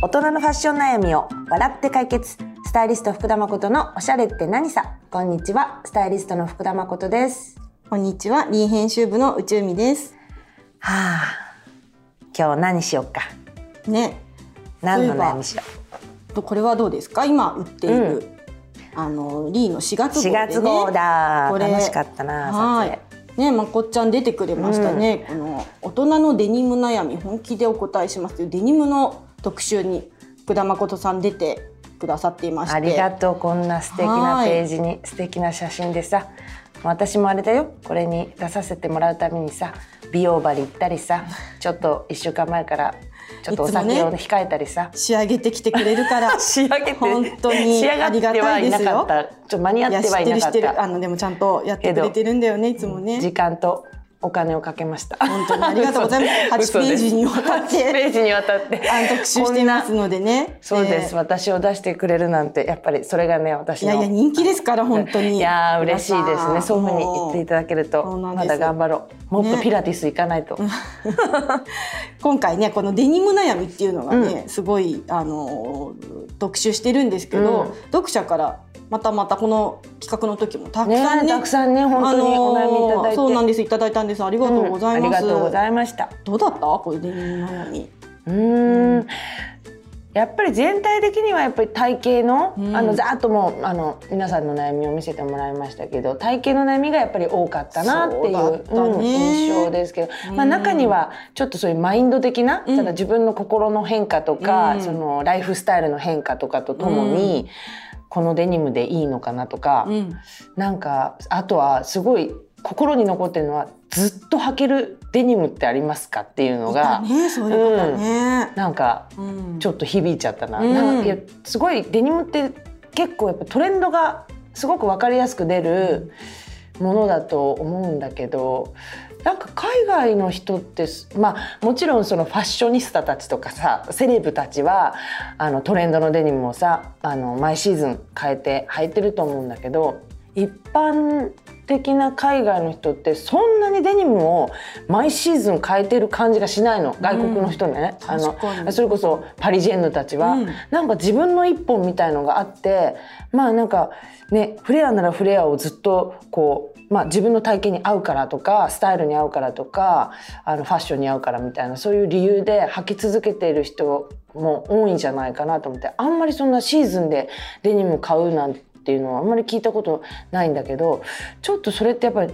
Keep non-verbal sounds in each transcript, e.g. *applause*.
大人のファッション悩みを笑って解決。スタイリスト福田誠のおしゃれって何さ。こんにちは。スタイリストの福田誠です。こんにちは、リー編集部の宇宙美です。はあ。今日何しよっか。ね、何の悩みしよとこれはどうですか？今売っている、あのリーの4月号ね、4月号だ。楽しかったなは撮い。ね、まこっちゃん出てくれましたね。この大人のデニム悩み本気でお答えしますというデニムの特集に福田誠さん出てくださっていまして、ありがとうこんな素敵なページに素敵な写真でさ。私もあれだよ。これに出させてもらうためにさ美容針行ったりさちょっと1週間前からちょっとお酒を控えたりさ、仕上げてきてくれるから *laughs* 仕上げて本当にありがってはいたいですよなかった。ちょっと間に合っってはいなかってる知ってる。あたのでもちゃんとやってくれてるんだよねいつもね。時間とお金をかけました。本当にありがとうございます。*laughs* 嘘8ページにわたって。8ページにわたって。あの特集してますのでね。そうです、え私を出してくれるなんてやっぱりそれがね私の。ーいやいや人気ですから本当に。いやー嬉しいですね。そういうふうに言っていただけるそとまだ頑張ろう。もっとねピラティス行かないと、*laughs* 今回ねこのデニム悩みっていうのがね、すごいあの特集してるんですけど、うん。読者からまたまたこの企画の時もたくねさんねたくさんね本当にお悩みいただいて、そうなんですいただいたんです。ありがとうございます。うんありがとうございました。どうだった？これデニム悩み。うーん。やっぱり全体的にはやっぱり体型の、うん。あのざーっともうあの皆さんの悩みを見せてもらいましたけど体型の悩みがやっぱり多かったなっていうそうん印象ですけど、まあ、うん中にはちょっとそういうマインド的な、うん。ただ自分の心の変化とか、うん。そのライフスタイルの変化とかとともに、このデニムでいいのかなとか、うんなんかあとはすごい心に残ってるのはずっと履けるデニムってありますかっていうのが、ういう方ね。なんかうんちょっと響いちゃったな。うんなんかすごいデニムって結構やっぱトレンドがすごく分かりやすく出るものだと思うんだけど。なんか海外の人ってまあもちろんそのファッショニスタたちとかさセレブたちはあのトレンドのデニムをさあの毎シーズン変えて履いてると思うんだけど一般的な海外の人ってそんなにデニムを毎シーズン変えてる感じがしないの外国の人ね、あの確かに。それこそパリジェンヌたちは、うん。なんか自分の一本みたいのがあってまあなんかねフレアならフレアをずっとこう、まあ、自分の体型に合うからとかスタイルに合うからとかあのファッションに合うからみたいなそういう理由で履き続けている人も多いんじゃないかなと思ってあんまりそんなシーズンでデニム買うなんていうのはあんまり聞いたことないんだけどちょっとそれってやっぱり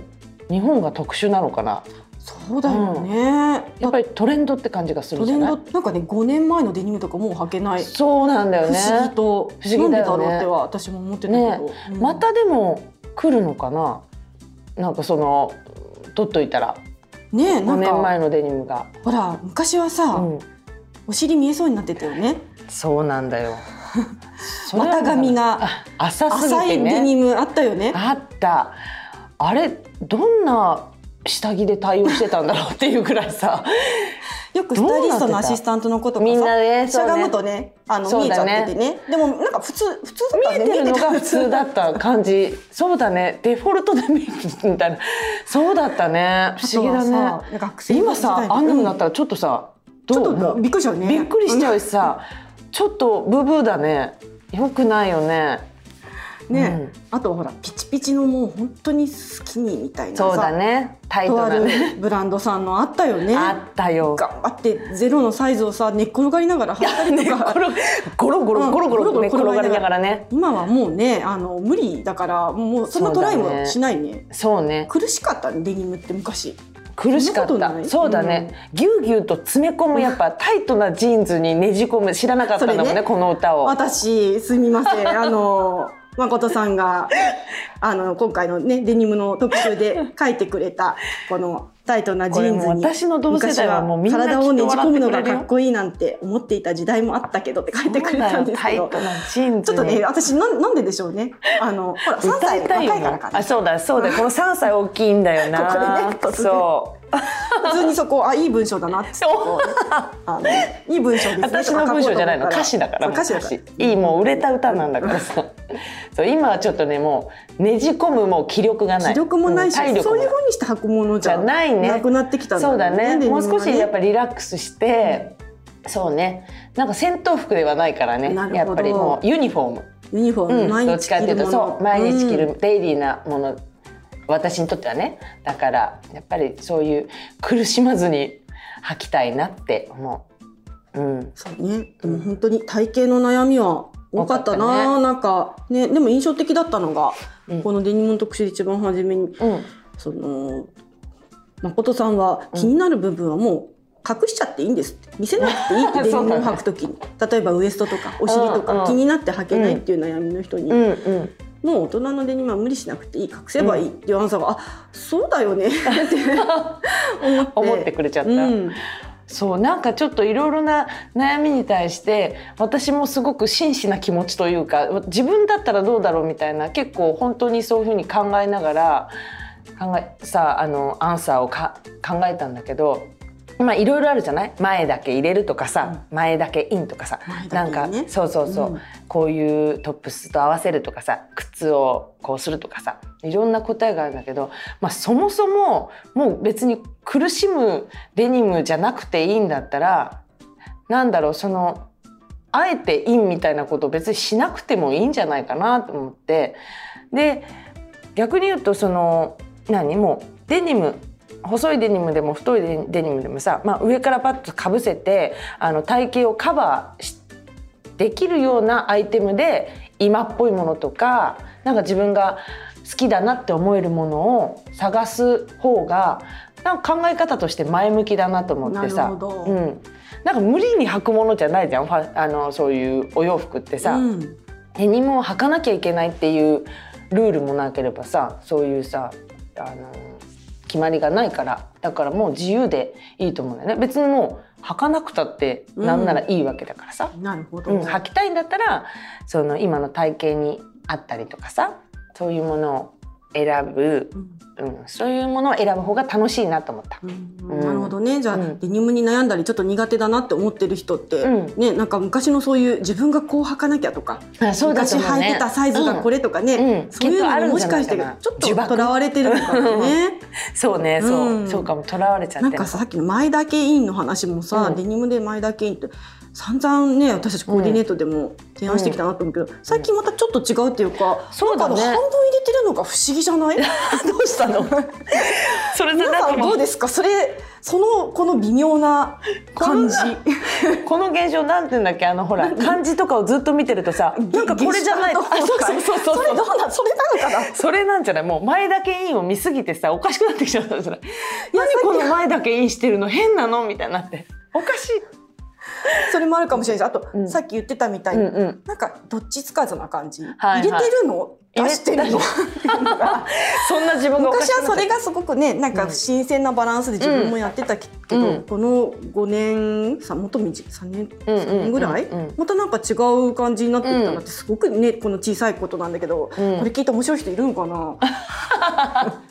日本が特殊なのかな？そうだよね。やっぱりトレンドって感じがするトレンじゃない？ドなんかね5年前のデニムとかもう履けない。そうなんだよね。不思議と。不思議だよね。なんでだろうっては私も思ってたけね。ど、うん。またでも来るのかな？なんかその取っといたら。5ねなんか。年前のデニムが、ほら昔はさ、うん、お尻見えそうになってたよね。そうなんだよ *laughs* 股上があ浅すぎ浅いてねデニムあったよね。あった。あれどんな下着で対応してたんだろうっていうぐらいさ。*laughs* よくスタイリストのアシスタントの子とかさみんなねね。しゃがむとねあの見えちゃっててね。でもなんか普通普通だったね。見えてるのが普通だった感じ。そうだね。デフォルトで見えるみたいな。そうだったね。不思議だね。さ学生今さあんなになったららちょっとさ、ちょっとびっくりしたよね。びっくりしちゃうしさ、ちょっとブブーだね。よくないよね。ね、あとはほらピチピチのもう本当にスキニーみたいなさそうだね。タイトとあるなね。ブランドさんのあったよねあったよ。頑張ってゼロのサイズをさ寝っ転がりながら履いたりとか、*laughs* ゴロゴロゴロゴロゴロねうんゴロゴロ転がりながらね。今はもうねあの無理だからもうそんなトライもしないねそうね。苦しかったねデニムって昔苦しかった。そうだね。ぎゅうぎゅうと詰め込むやっぱタイトなジーンズにねじ込む知らなかったんだもんねねこの歌を。私すみませんあの誠さんがあの今回のねデニムの特集で書いてくれたこのタイトなジーンズに私の同世代はもう体をねじ込むのがかっこいいなんて思っていた時代もあったけどって書いてくれたんですけど。ちょっとね私なんなんででしょうね。あのほら3歌歳若いからかな。あそうだそうだ。この3歳大きいんだよな。*laughs* ここでね。そう普通にそこあいい文章だなって。*laughs* あのいい文章ですね。私の文章じゃないの。歌詞だから。歌詞だから。いいもう売れた歌なんだから。さそう今はちょっとねもうねじ込むもう気力がない。気力もないし、うん体力もそういう風にして履くものじゃないね。なくなってきたんだそうだね。もう少しやっぱりリラックスして、そうね。なんか戦闘服ではないからね。やっぱりもうユニフォーム。ユニフォーム、うん、毎どっちかっていうとそう毎日着うん。るデイリーなもの、私にとってはね。だからやっぱりそういう苦しまずに履きたいなって思う。うん、そうね。でも本当に体型の悩みは多かったな。多かったなんかねでも印象的だったのが、うん。このデニムの特集で一番初めにうん、その誠さんは気になる部分はもう隠しちゃっていいんですって。見せなくていいって *laughs* デニムを履く時に、例えばウエストとかお尻とか気になって履けないっていう悩みの人に、うん、うん、もう大人のデニムは無理しなくていい隠せばいいっていうアンサーが、あそうだよね *laughs* って思って思ってくれちゃった。うんそうなんかちょっといろいろな悩みに対して私もすごく真摯な気持ちというか自分だったらどうだろうみたいな結構本当にそういうふうに考えながら考えさあのアンサーをか考えたんだけど。まあいろいろあるじゃない？前だけ入れるとかさ、前だけインとかさ、前なんかそうそうそう、うん。こういうトップスと合わせるとかさ靴をこうするとかさいろんな答えがあるんだけど、まあ、そもそももう別に苦しむデニムじゃなくていいんだったらなんだろうそのあえてインみたいなことを別にしなくてもいいんじゃないかなと思って。で逆に言うとその何？もうデニム細いデニムでも太いデデニムでもさ、まあ、上からパッとかぶせてあの体型をカバーしできるようなアイテムで今っぽいものとかなんか自分が好きだなって思えるものを探す方がなんか考え方として前向きだなと思ってなさうん、なんか無理に履くものじゃないじゃんあのそういうお洋服ってさ、うん。デニムを履かなきゃいけないっていうルールもなければさそういうさあの決まりがないからだからもう自由でいいと思うんだよね。別にもう履かなくたってなんならいいわけだからさ、なるほど、うん履きたいんだったらその今の体型にあったりとかさそういうものを選ぶ、うん。うん、そういうものを選ぶ方が楽しいなと思った。なるほどね。じゃあ、うん。デニムに悩んだりちょっと苦手だなって思ってる人って、うん。ねなんか昔のそういう自分がこう履かなきゃとか、あそうだと昔履いてたサイズがこれとかね、うん。そういうのにもしかしてちょっととらわれてるのかもね。*laughs* そうねそう、うん。そう。かも。とらわれちゃってるなんかささっきの前だけインの話もさ、うん。デニムで前だけインって散々ね私たちコーディネートでも提案してきたなと思うけど、最近またちょっと違うっていうか、そうだね。半分入れてるのが不思議じゃない？*laughs* どうしたの？*laughs* それで皆さんどうですか？それそのこの微妙な感じ。この現象なんて言うんだっけ？あのほら漢字とかをずっと見てるとさなんかこれじゃない。ゲあそうそうそうそうそれどうなそれなのかな？それなんじゃない？もう前だけインを見すぎてさおかしくなってきちゃったんじゃない。何この前だけインしてるの？変なの？みたいになって。おかしい *laughs* それもあるかもしれないしあと、うん。さっき言ってたみたいに、うんうん。なんかどっちつかずな感じ、はい入れてるの？出してるの？*laughs* そんな自分昔はそれがすごくねなんか新鮮なバランスで自分もやってたけど、うん。この5年さもっと短い3年うんうん3年ぐらい、うんうんまたなんか違う感じになってきたなってすごくねこの小さいことなんだけど、うん。これ聞いて面白い人いるのかな？*laughs*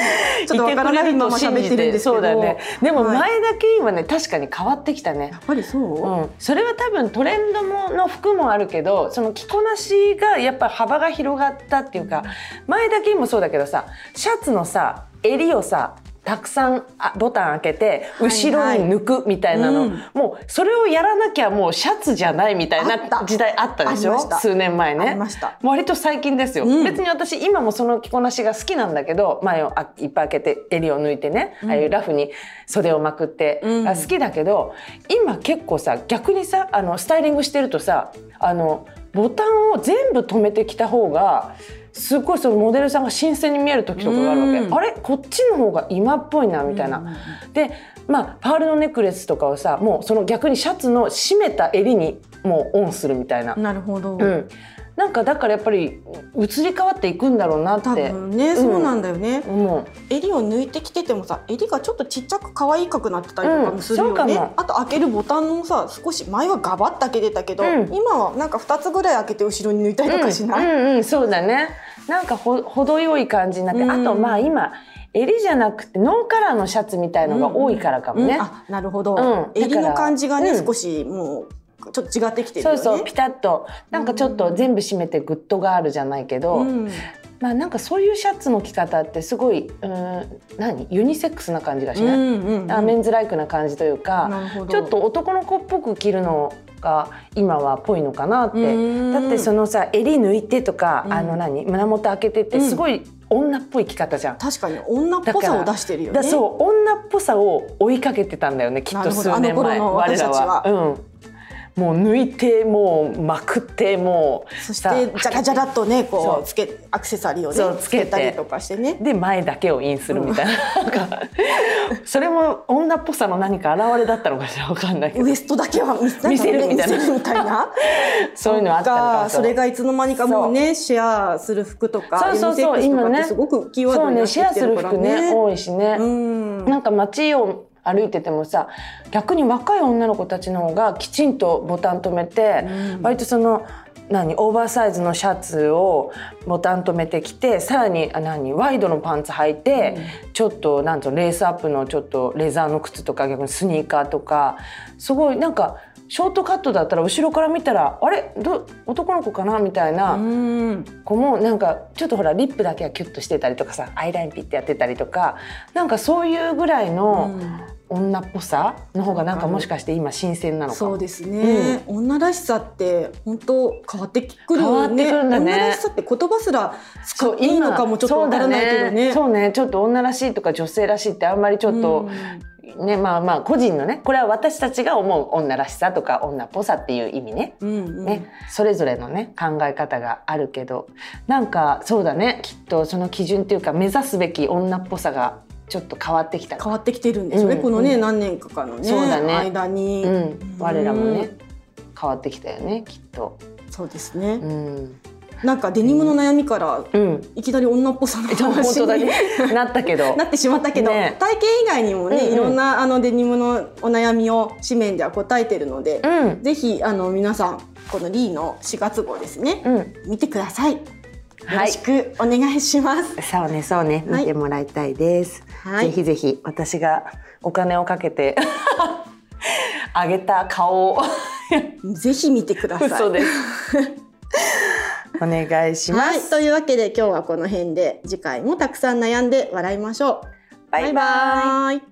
*laughs* ちょっとわからないまま喋ってるんですけどそうだよね。でもはい前だけインはね確かに変わってきたね。やっぱりそう、うん、それは多分トレンドもの服もあるけどその着こなしがやっぱ幅が広がったっていうか前だけもそうだけどさシャツのさ襟をさたくさんあボタン開けてはい後ろに抜くみたいなの、うん。もうそれをやらなきゃもうシャツじゃないみたいな時代あったでしょ？数年前あねりました。割と最近ですよ、うん。別に私今もその着こなしが好きなんだけど前をあいっぱい開けて襟を抜いてね、ああいうラフに袖をまくって、うん。あ好きだけど今結構さ逆にさあのスタイリングしてるとさあのボタンを全部止めてきた方がすごいそのモデルさんが新鮮に見える時とかがあるわけ、うん。あれ？こっちの方が今っぽいなみたいな。でまあパールのネックレスとかをさもうその逆にシャツの締めた襟にもうオンするみたいな。なるほど、うん、なんかだからやっぱり移り変わっていくんだろうなっ多て分ね、そうなんだよね。思う。襟を抜いてきててもさ襟がちょっとちっちゃく可愛くなってたりとかもするよね、うんそうかも。あと開けるボタンもさ少し前はガバッと開けてたけど、うん。今はなんか2つぐらい開けて後ろに抜いたりとかしない、うんうんうん、そうだね。なんかほ程よい感じになって、うん。あとまあ今襟じゃなくてノーカラーのシャツみたいのが多いからかもね、うん。あなるほど、うん。襟の感じがね、少しもうちょっと違ってきてるよね。そうそうピタッと。なんかちょっと全部締めてグッドガールじゃないけど、うん。まあなんかそういうシャツの着方ってすごいうん何？ユニセックスな感じがしない、うんうんあメンズライクな感じというかちょっと男の子っぽく着るのが今はぽいのかなって。うん。だってそのさ襟抜いてとか、うん。あの何？胸元開けてってすごい女っぽい着方じゃん。確かに女っぽさを出してるよね。だそう女っぽさを追いかけてたんだよねきっと数年前あの頃の私たちは。うん、もう抜いてもうまくってもうそしさてジャラジャラっとねこうつけアクセサリーをねつそうつけたりとかしてね。で前だけをインするみたいな,、なんかそれも女っぽさの何か表れだったのかしらわかんないけど。ウエストだけは見見せるみたいな。見せるみたいな。*laughs* そういうのあったそれがいつの間にかもうねシェアする服とかそうそうそう今ねすごくキーワードになってそうねシェアきてるからする服ねね。多いしね、うん。なんか街を歩いててもさ逆に若い女の子たちの方がきちんとボタン止めて、うん。割とその何オーバーサイズのシャツをボタン止めてきてさらにあ何ワイドのパンツ履いて、ちょっとなんとレースアップのちょっとレザーの靴とか逆にスニーカーとかすごいなんかショートカットだったら後ろから見たらあれ？ど男の子かな？みたいな。うん。子もなんかちょっとほらリップだけはキュッとしてたりとかさアイラインピッてやってたりとかなんかそういうぐらいの女っぽさの方がなんかもしかして今新鮮なのかも。そうですね、女らしさって本当変わってくる変わってくるんだね。女らしさって言葉すら使っていいのかもちょっとわからないけどね。そうだね。そうね。ちょっと女らしいとか女性らしいってあんまりちょっと、ねまあまあ個人のねこれは私たちが思う女らしさとか女っぽさっていう意味ね。うんうん。ね、それぞれのね考え方があるけどなんかそうだねきっとその基準っていうか目指すべき女っぽさがちょっと変わってきた。変わってきてるんでしょうね、うんこのね、うん。何年かかのねそうだね。間に、うん、我らもね変わってきたよねきっと。そうですね、うん、なんかデニムの悩みからうん、いきなり女っぽさの *laughs* 本話に当だね。*laughs* なったけど。なってしまったけど、ね。体型以外にもね、うんうん。いろんなあのデニムのお悩みを紙面では答えてるので、うん。ぜひあの皆さんこのリーの4月号ですね、うん。見てください。よろはいしくお願いします。そうねそうね。はい。見てもらいたいです、はい。ぜひぜひ私がお金をかけて *laughs* あげた顔を。ぜひ見てください。お願いしまはい、す、というわけで今日はこの辺で次回もたくさん悩んで笑いましょう。バイバイ。バイバイ